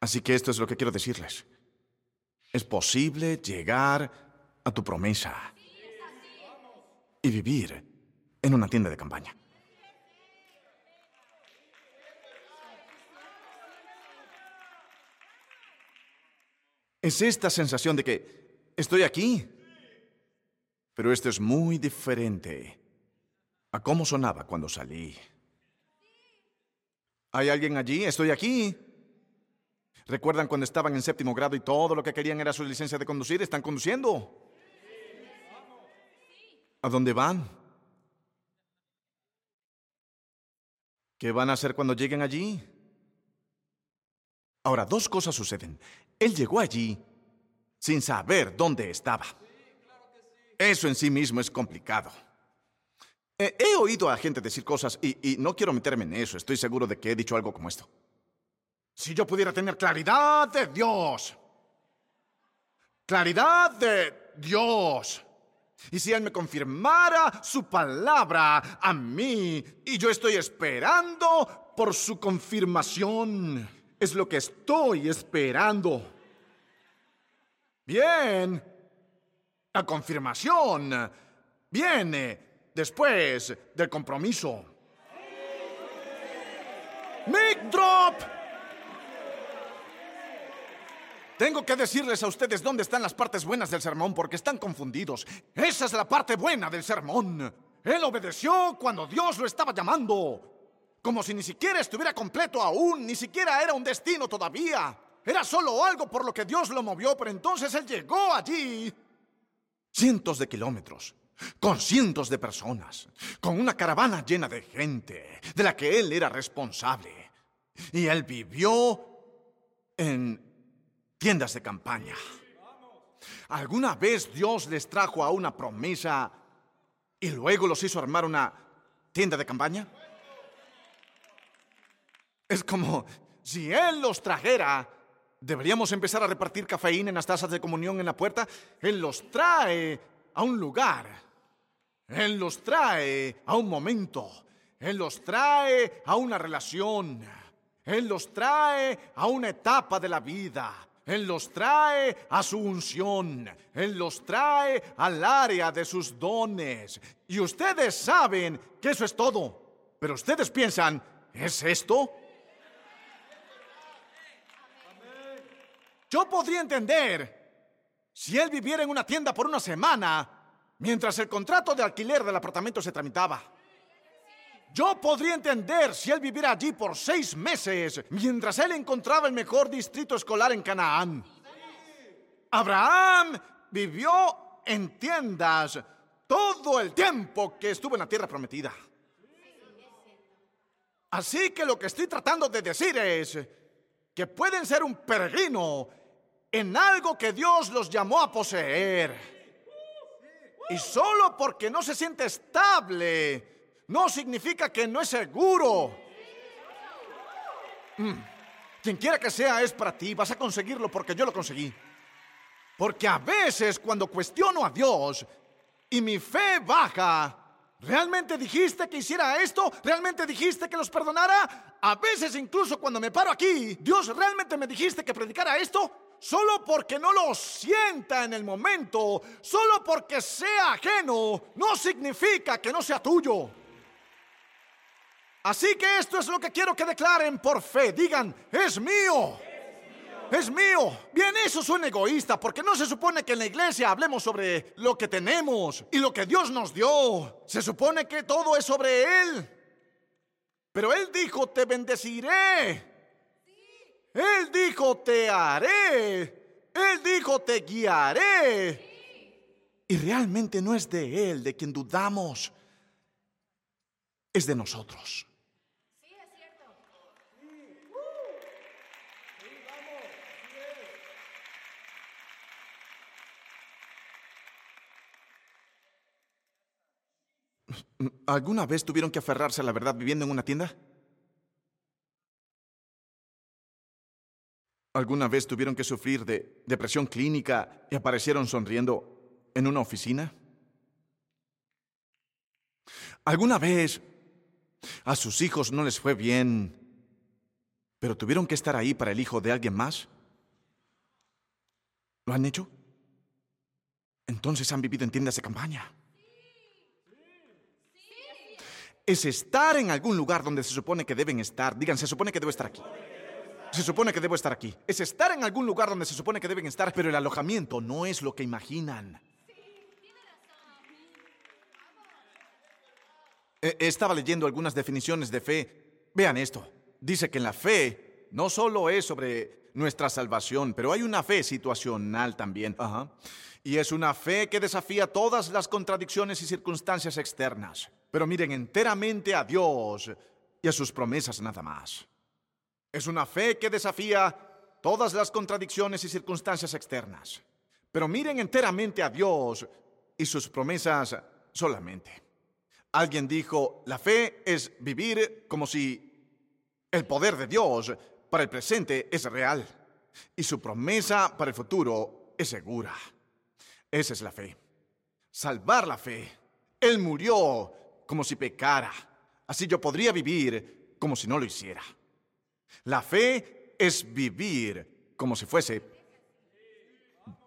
S1: Así que esto es lo que quiero decirles. Es posible llegar a tu promesa y vivir en una tienda de campaña. Es esta sensación de que estoy aquí, pero esto es muy diferente a cómo sonaba cuando salí. ¿Hay alguien allí? Estoy aquí. ¿Recuerdan cuando estaban en séptimo grado y todo lo que querían era su licencia de conducir? ¿Están conduciendo? ¿A dónde van? ¿Qué van a hacer cuando lleguen allí? Ahora, dos cosas suceden. Él llegó allí sin saber dónde estaba. Eso en sí mismo es complicado. He, oído a gente decir cosas y, y no quiero meterme en eso. Estoy seguro de que he dicho algo como esto. Si yo pudiera tener claridad de Dios, claridad de Dios, y si Él me confirmara su palabra a mí, y yo estoy esperando por su confirmación, es lo que estoy esperando. Bien, la confirmación viene después del compromiso. Mic drop. Tengo que decirles a ustedes dónde están las partes buenas del sermón porque están confundidos. Esa es la parte buena del sermón. Él obedeció cuando Dios lo estaba llamando. Como si ni siquiera estuviera completo aún, ni siquiera era un destino todavía. Era solo algo por lo que Dios lo movió, pero entonces Él llegó allí. Cientos de kilómetros, con cientos de personas, con una caravana llena de gente, de la que Él era responsable. Y Él vivió en tiendas de campaña. ¿Alguna vez Dios les trajo a una promesa y luego los hizo armar una tienda de campaña? Es como si Él los trajera, deberíamos empezar a repartir cafeína en las tazas de comunión en la puerta. Él los trae a un lugar. Él los trae a un momento. Él los trae a una relación. Él los trae a una etapa de la vida. Él los trae a su unción. Él los trae al área de sus dones. Y ustedes saben que eso es todo. Pero ustedes piensan, ¿es esto? Yo podría entender si él viviera en una tienda por una semana mientras el contrato de alquiler del apartamento se tramitaba. Yo podría entender si él viviera allí por seis meses mientras él encontraba el mejor distrito escolar en Canaán. Abraham vivió en tiendas todo el tiempo que estuvo en la tierra prometida. Así que lo que estoy tratando de decir es que pueden ser un peregrino en algo que Dios los llamó a poseer. Y solo porque no se siente estable, no significa que no es seguro. Mm. Quien quiera que sea es para ti, vas a conseguirlo porque yo lo conseguí. Porque a veces cuando cuestiono a Dios y mi fe baja, ¿realmente dijiste que hiciera esto? ¿Realmente dijiste que los perdonara? A veces incluso cuando me paro aquí, Dios, ¿realmente me dijiste que predicara esto? Solo porque no lo sienta en el momento, solo porque sea ajeno, no significa que no sea tuyo. Así que esto es lo que quiero que declaren por fe. Digan, es mío. Es mío. Bien, eso suena egoísta porque no se supone que en la iglesia hablemos sobre lo que tenemos y lo que Dios nos dio. Se supone que todo es sobre Él. Pero Él dijo, te bendeciré. Él dijo, te haré. Él dijo, te guiaré. Y realmente no es de Él de quien dudamos. Es de nosotros. ¿Alguna vez tuvieron que aferrarse a la verdad viviendo en una tienda? ¿Alguna vez tuvieron que sufrir de depresión clínica y aparecieron sonriendo en una oficina? ¿Alguna vez a sus hijos no les fue bien, pero tuvieron que estar ahí para el hijo de alguien más? ¿Lo han hecho? Entonces han vivido en tiendas de campaña. Es estar en algún lugar donde se supone que deben estar. Digan, se supone que debo estar aquí. Se supone que debo estar aquí. Es estar en algún lugar donde se supone que deben estar, pero el alojamiento no es lo que imaginan. Eh, estaba leyendo algunas definiciones de fe. Vean esto. Dice que en la fe no solo es sobre nuestra salvación, pero hay una fe situacional también. Ajá. Y es una fe que desafía todas las contradicciones y circunstancias externas. Pero miren enteramente a Dios y a sus promesas nada más. Es una fe que desafía todas las contradicciones y circunstancias externas. Pero miren enteramente a Dios y sus promesas solamente. Alguien dijo, la fe es vivir como si el poder de Dios para el presente es real y su promesa para el futuro es segura. Esa es la fe. Salvar la fe. Él murió como si pecara. Así yo podría vivir como si no lo hiciera. La fe es vivir como si fuese...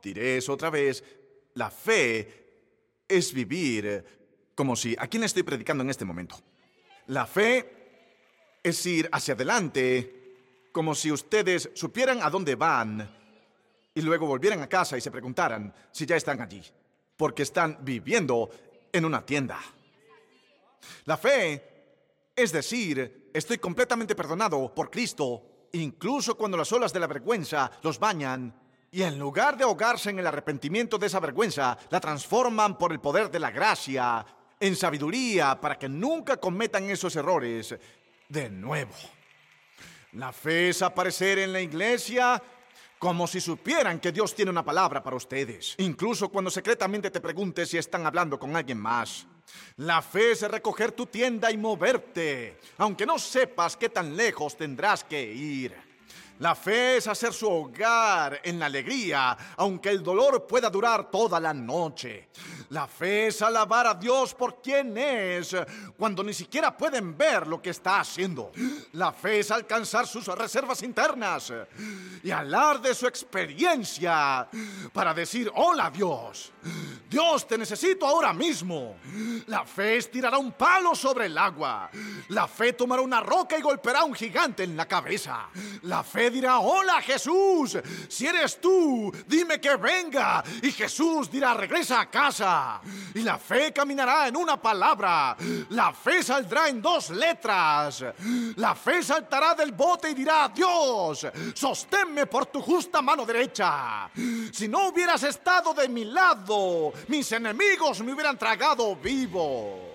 S1: Diré eso otra vez. La fe es vivir como si... ¿A quién estoy predicando en este momento? La fe es ir hacia adelante como si ustedes supieran a dónde van y luego volvieran a casa y se preguntaran si ya están allí, porque están viviendo en una tienda. La fe es decir, estoy completamente perdonado por Cristo, incluso cuando las olas de la vergüenza los bañan, y en lugar de ahogarse en el arrepentimiento de esa vergüenza, la transforman por el poder de la gracia en sabiduría para que nunca cometan esos errores de nuevo. La fe es aparecer en la iglesia como si supieran que Dios tiene una palabra para ustedes, incluso cuando secretamente te preguntes si están hablando con alguien más. La fe es recoger tu tienda y moverte, aunque no sepas qué tan lejos tendrás que ir. La fe es hacer su hogar en la alegría, aunque el dolor pueda durar toda la noche. La fe es alabar a Dios por quien es, cuando ni siquiera pueden ver lo que está haciendo. La fe es alcanzar sus reservas internas y hablar de su experiencia para decir, hola Dios, Dios te necesito ahora mismo. La fe es tirar un palo sobre el agua. La fe tomará una roca y golpeará a un gigante en la cabeza. La fe dirá, hola Jesús, si eres tú, dime que venga. Y Jesús dirá, regresa a casa. Y la fe caminará en una palabra. La fe saldrá en dos letras. La fe saltará del bote y dirá, Dios, sosténme por tu justa mano derecha. Si no hubieras estado de mi lado, mis enemigos me hubieran tragado vivo.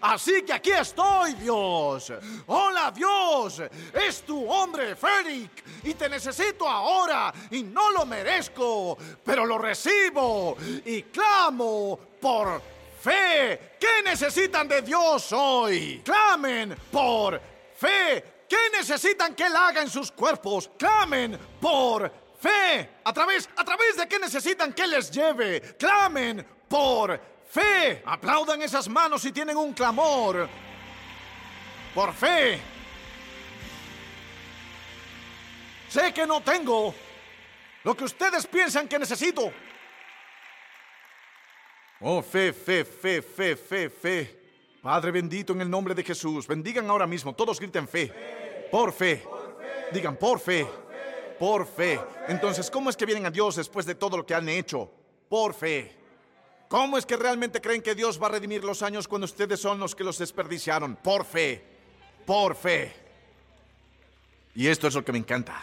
S1: Así que aquí estoy, Dios. Hola, Dios. Es tu hombre, Félix. Y te necesito ahora. Y no lo merezco. Pero lo recibo. Y clamo por fe. ¿Qué necesitan de Dios hoy? Clamen por fe. ¿Qué necesitan que Él haga en sus cuerpos? Clamen por fe. ¿A través, a través de qué necesitan que les lleve? Clamen por fe fe. Aplaudan esas manos si tienen un clamor. Por fe. Sé que no tengo lo que ustedes piensan que necesito. Oh, fe, fe, fe, fe, fe, fe. Padre bendito en el nombre de Jesús. Bendigan ahora mismo. Todos griten fe. Por fe. Digan por fe. Por fe. Entonces, ¿cómo es que vienen a Dios después de todo lo que han hecho? Por fe. ¿Cómo es que realmente creen que Dios va a redimir los años cuando ustedes son los que los desperdiciaron? Por fe, por fe. Y esto es lo que me encanta.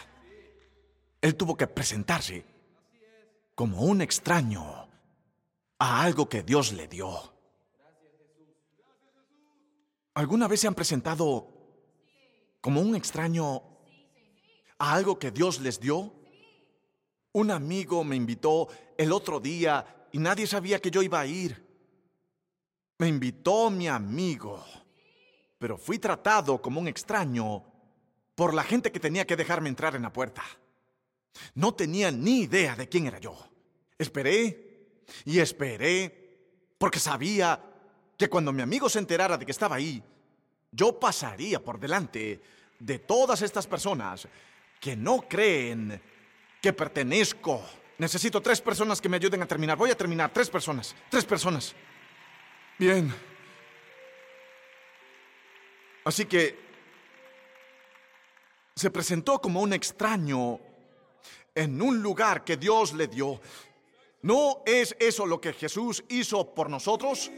S1: Él tuvo que presentarse como un extraño a algo que Dios le dio. ¿Alguna vez se han presentado como un extraño a algo que Dios les dio? Un amigo me invitó el otro día y nadie sabía que yo iba a ir. Me invitó mi amigo, pero fui tratado como un extraño por la gente que tenía que dejarme entrar en la puerta. No tenía ni idea de quién era yo. Esperé y esperé porque sabía que cuando mi amigo se enterara de que estaba ahí, yo pasaría por delante de todas estas personas que no creen que pertenezco. Necesito tres personas que me ayuden a terminar. Voy a terminar. Tres personas. Tres personas. Bien. Así que se presentó como un extraño en un lugar que Dios le dio. ¿No es eso lo que Jesús hizo por nosotros?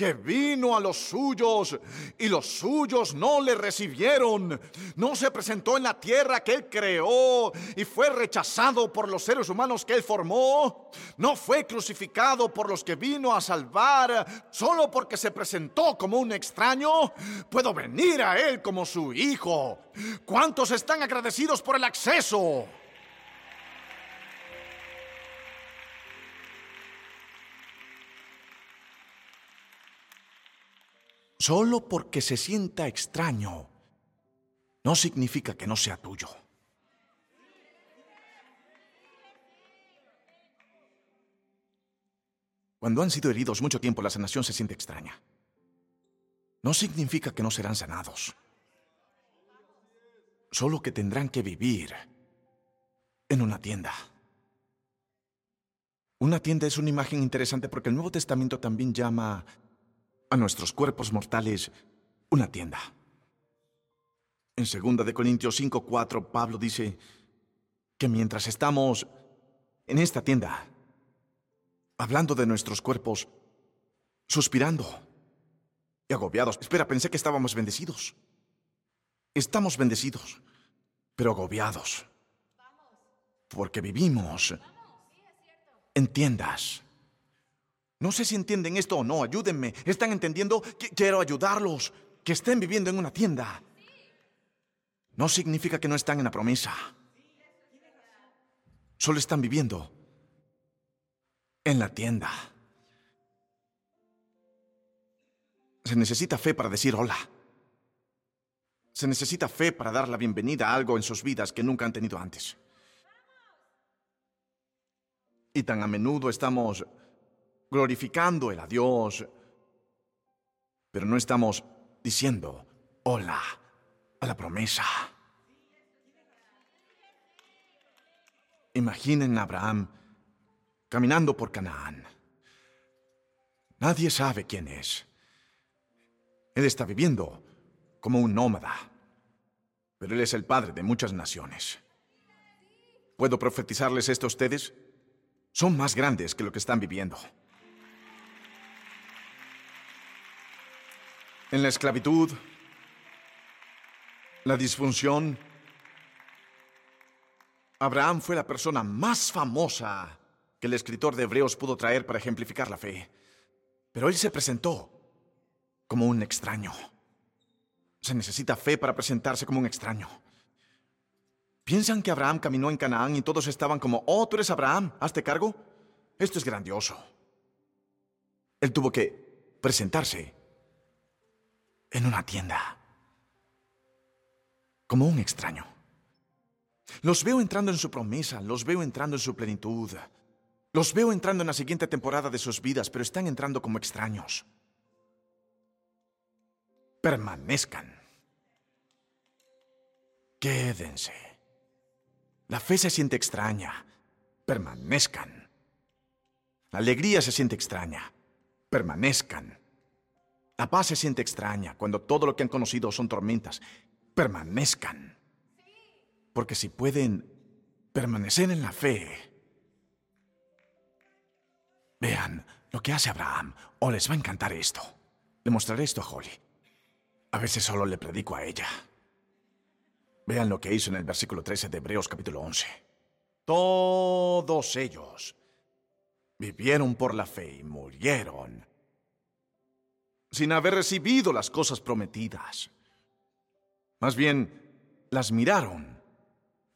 S1: Que vino a los suyos y los suyos no le recibieron. No se presentó en la tierra que él creó y fue rechazado por los seres humanos que él formó. No fue crucificado por los que vino a salvar solo porque se presentó como un extraño. Puedo venir a él como su hijo. ¿Cuántos están agradecidos por el acceso? Solo porque se sienta extraño no significa que no sea tuyo. Cuando han sido heridos mucho tiempo, la sanación se siente extraña. No significa que no serán sanados. Solo que tendrán que vivir en una tienda. Una tienda es una imagen interesante porque el Nuevo Testamento también llama a nuestros cuerpos mortales una tienda. En 2 de Corintios 5:4 Pablo dice que mientras estamos en esta tienda hablando de nuestros cuerpos, suspirando y agobiados. Espera, pensé que estábamos bendecidos. Estamos bendecidos, pero agobiados. Porque vivimos en tiendas no sé si entienden esto o no, ayúdenme. ¿Están entendiendo? quiero ayudarlos. Que estén viviendo en una tienda. No significa que no están en la promesa. Solo están viviendo en la tienda. Se necesita fe para decir hola. Se necesita fe para dar la bienvenida a algo en sus vidas que nunca han tenido antes. Y tan a menudo estamos glorificando el adiós, pero no estamos diciendo hola a la promesa. Imaginen a Abraham caminando por Canaán. Nadie sabe quién es. Él está viviendo como un nómada, pero él es el padre de muchas naciones. ¿Puedo profetizarles esto a ustedes? Son más grandes que lo que están viviendo. En la esclavitud, la disfunción. Abraham fue la persona más famosa que el escritor de Hebreos pudo traer para ejemplificar la fe. Pero él se presentó como un extraño. Se necesita fe para presentarse como un extraño. ¿Piensan que Abraham caminó en Canaán y todos estaban como, oh, tú eres Abraham, hazte cargo? Esto es grandioso. Él tuvo que presentarse en una tienda. Como un extraño. Los veo entrando en su promesa, los veo entrando en su plenitud. Los veo entrando en la siguiente temporada de sus vidas, pero están entrando como extraños. Permanezcan. Quédense. La fe se siente extraña. Permanezcan. La alegría se siente extraña. Permanezcan. La paz se siente extraña cuando todo lo que han conocido son tormentas. Permanezcan. Porque si pueden permanecer en la fe, vean lo que hace Abraham, o les va a encantar esto. Le mostraré esto a Holly. A veces solo le predico a ella. Vean lo que hizo en el versículo 13 de Hebreos capítulo 11. Todos ellos vivieron por la fe y murieron sin haber recibido las cosas prometidas. Más bien, las miraron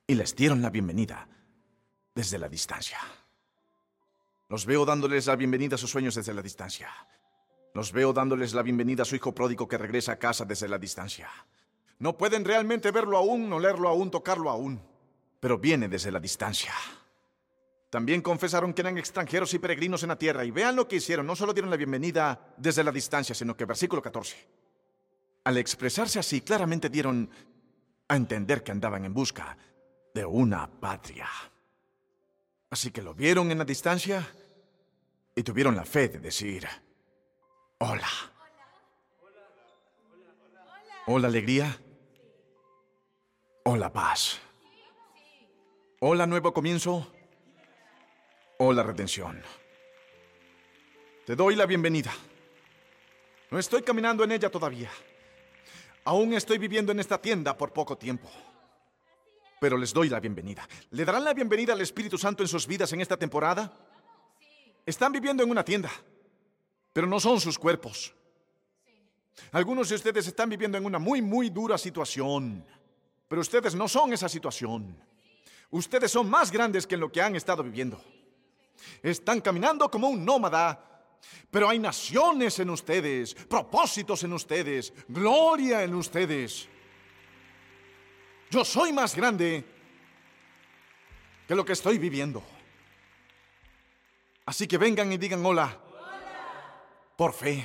S1: y les dieron la bienvenida desde la distancia. Los veo dándoles la bienvenida a sus sueños desde la distancia. Los veo dándoles la bienvenida a su hijo pródigo que regresa a casa desde la distancia. No pueden realmente verlo aún, olerlo aún, tocarlo aún, pero viene desde la distancia. También confesaron que eran extranjeros y peregrinos en la tierra. Y vean lo que hicieron. No solo dieron la bienvenida desde la distancia, sino que versículo 14. Al expresarse así, claramente dieron a entender que andaban en busca de una patria. Así que lo vieron en la distancia y tuvieron la fe de decir, hola. Hola alegría. Hola paz. Hola nuevo comienzo la redención. Te doy la bienvenida. No estoy caminando en ella todavía. Aún estoy viviendo en esta tienda por poco tiempo. Pero les doy la bienvenida. ¿Le darán la bienvenida al Espíritu Santo en sus vidas en esta temporada? Están viviendo en una tienda, pero no son sus cuerpos. Algunos de ustedes están viviendo en una muy, muy dura situación, pero ustedes no son esa situación. Ustedes son más grandes que en lo que han estado viviendo. Están caminando como un nómada. Pero hay naciones en ustedes, propósitos en ustedes, gloria en ustedes. Yo soy más grande que lo que estoy viviendo. Así que vengan y digan hola. Por fe.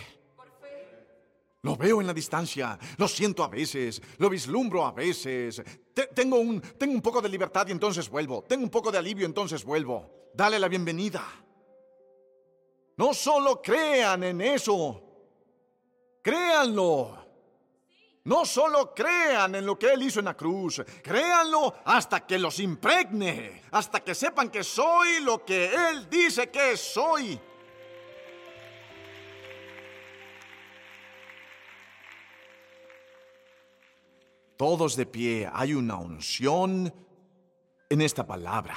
S1: Lo veo en la distancia, lo siento a veces, lo vislumbro a veces. tengo, un, tengo un poco de libertad y entonces vuelvo. Tengo un poco de alivio y entonces vuelvo. Dale la bienvenida. No solo crean en eso, créanlo. No solo crean en lo que Él hizo en la cruz, créanlo hasta que los impregne, hasta que sepan que soy lo que Él dice que soy. todos de pie, hay una unción en esta palabra.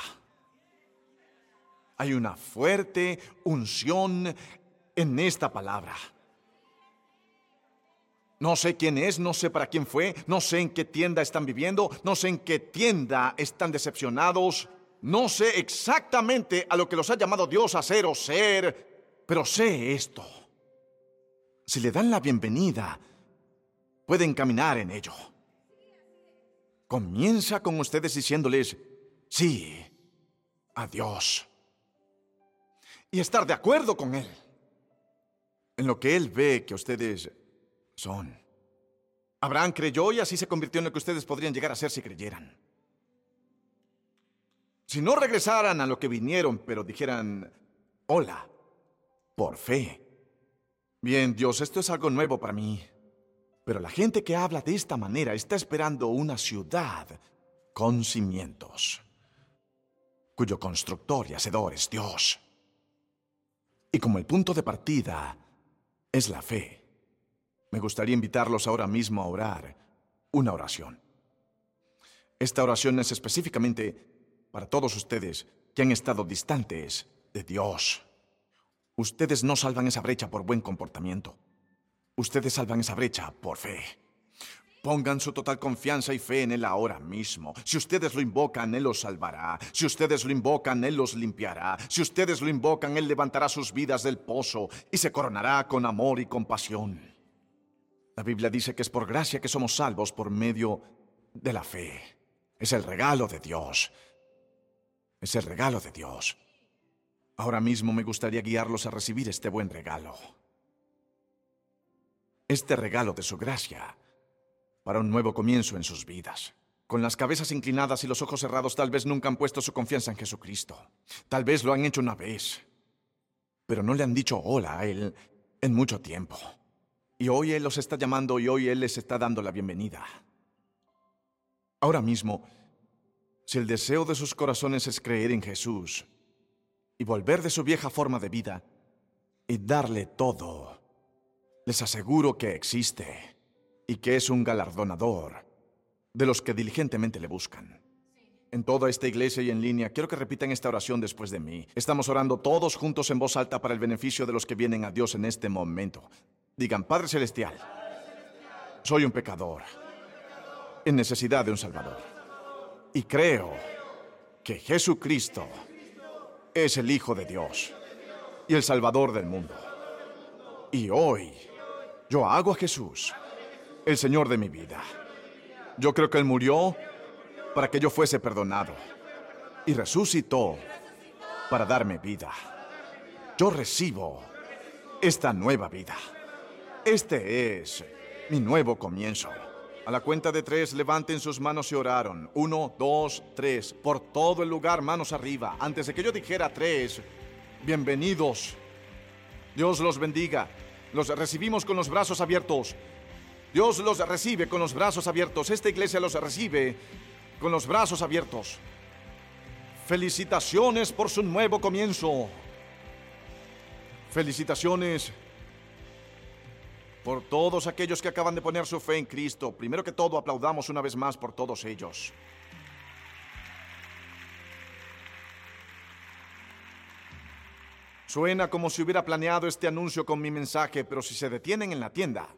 S1: Hay una fuerte unción en esta palabra. No sé quién es, no sé para quién fue, no sé en qué tienda están viviendo, no sé en qué tienda están decepcionados, no sé exactamente a lo que los ha llamado Dios a ser o ser, pero sé esto. Si le dan la bienvenida, pueden caminar en ello comienza con ustedes diciéndoles, sí, a Dios. Y estar de acuerdo con Él en lo que Él ve que ustedes son. Abraham creyó y así se convirtió en lo que ustedes podrían llegar a ser si creyeran. Si no regresaran a lo que vinieron, pero dijeran, hola, por fe. Bien, Dios, esto es algo nuevo para mí. Pero la gente que habla de esta manera está esperando una ciudad con cimientos, cuyo constructor y hacedor es Dios. Y como el punto de partida es la fe, me gustaría invitarlos ahora mismo a orar una oración. Esta oración es específicamente para todos ustedes que han estado distantes de Dios. Ustedes no salvan esa brecha por buen comportamiento. Ustedes salvan esa brecha por fe. Pongan su total confianza y fe en Él ahora mismo. Si ustedes lo invocan, Él los salvará. Si ustedes lo invocan, Él los limpiará. Si ustedes lo invocan, Él levantará sus vidas del pozo y se coronará con amor y compasión. La Biblia dice que es por gracia que somos salvos por medio de la fe. Es el regalo de Dios. Es el regalo de Dios. Ahora mismo me gustaría guiarlos a recibir este buen regalo este regalo de su gracia para un nuevo comienzo en sus vidas. Con las cabezas inclinadas y los ojos cerrados, tal vez nunca han puesto su confianza en Jesucristo. Tal vez lo han hecho una vez, pero no le han dicho hola a Él en mucho tiempo. Y hoy Él los está llamando y hoy Él les está dando la bienvenida. Ahora mismo, si el deseo de sus corazones es creer en Jesús y volver de su vieja forma de vida y darle todo, les aseguro que existe y que es un galardonador de los que diligentemente le buscan. En toda esta iglesia y en línea, quiero que repitan esta oración después de mí. Estamos orando todos juntos en voz alta para el beneficio de los que vienen a Dios en este momento. Digan, Padre Celestial, soy un pecador en necesidad de un Salvador. Y creo que Jesucristo es el Hijo de Dios y el Salvador del mundo. Y hoy yo hago a Jesús el Señor de mi vida. Yo creo que Él murió para que yo fuese perdonado y resucitó para darme vida. Yo recibo esta nueva vida. Este es mi nuevo comienzo. A la cuenta de tres, levanten sus manos y oraron. Uno, dos, tres. Por todo el lugar, manos arriba. Antes de que yo dijera tres, bienvenidos. Dios los bendiga. Los recibimos con los brazos abiertos. Dios los recibe con los brazos abiertos. Esta iglesia los recibe con los brazos abiertos. Felicitaciones por su nuevo comienzo. Felicitaciones por todos aquellos que acaban de poner su fe en Cristo. Primero que todo, aplaudamos una vez más por todos ellos. Suena como si hubiera planeado este anuncio con mi mensaje, pero si se detienen en la tienda,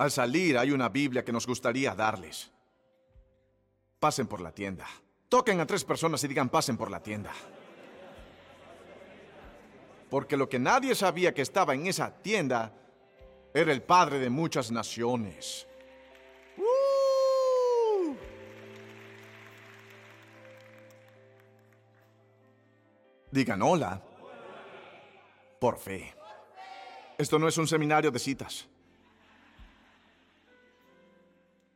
S1: al salir hay una Biblia que nos gustaría darles. Pasen por la tienda. Toquen a tres personas y digan pasen por la tienda. Porque lo que nadie sabía que estaba en esa tienda era el padre de muchas naciones. ¡Uh! Digan hola. Por fe. Esto no es un seminario de citas.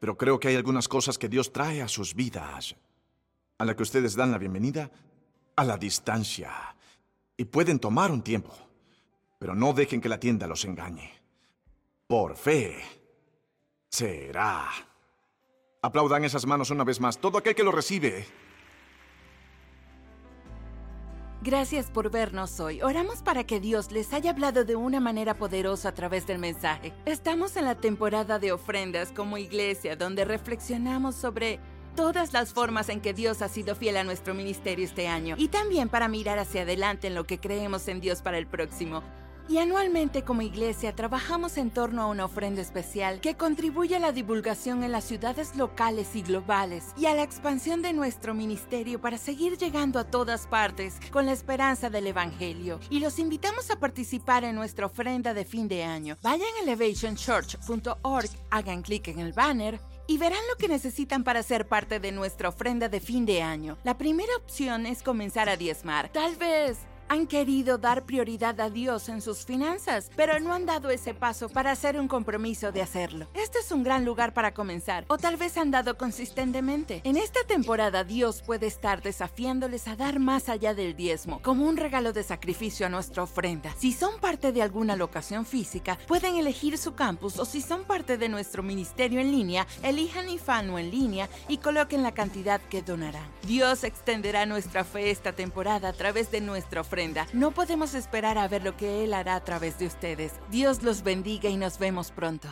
S1: Pero creo que hay algunas cosas que Dios trae a sus vidas, a la que ustedes dan la bienvenida a la distancia. Y pueden tomar un tiempo, pero no dejen que la tienda los engañe. Por fe, será. Aplaudan esas manos una vez más. Todo aquel que lo recibe
S2: Gracias por vernos hoy. Oramos para que Dios les haya hablado de una manera poderosa a través del mensaje. Estamos en la temporada de ofrendas como iglesia, donde reflexionamos sobre todas las formas en que Dios ha sido fiel a nuestro ministerio este año y también para mirar hacia adelante en lo que creemos en Dios para el próximo. Y anualmente como iglesia trabajamos en torno a una ofrenda especial que contribuye a la divulgación en las ciudades locales y globales y a la expansión de nuestro ministerio para seguir llegando a todas partes con la esperanza del Evangelio. Y los invitamos a participar en nuestra ofrenda de fin de año. Vayan a elevationchurch.org, hagan clic en el banner y verán lo que necesitan para ser parte de nuestra ofrenda de fin de año. La primera opción es comenzar a diezmar. Tal vez han querido dar prioridad a Dios en sus finanzas, pero no han dado ese paso para hacer un compromiso de hacerlo. Este es un gran lugar para comenzar, o tal vez han dado consistentemente. En esta temporada Dios puede estar desafiándoles a dar más allá del diezmo, como un regalo de sacrificio a nuestra ofrenda. Si son parte de alguna locación física, pueden elegir su campus o si son parte de nuestro ministerio en línea, elijan Ifano en línea y coloquen la cantidad que donarán. Dios extenderá nuestra fe esta temporada a través de nuestra no podemos esperar a ver lo que Él hará a través de ustedes. Dios los bendiga y nos vemos pronto.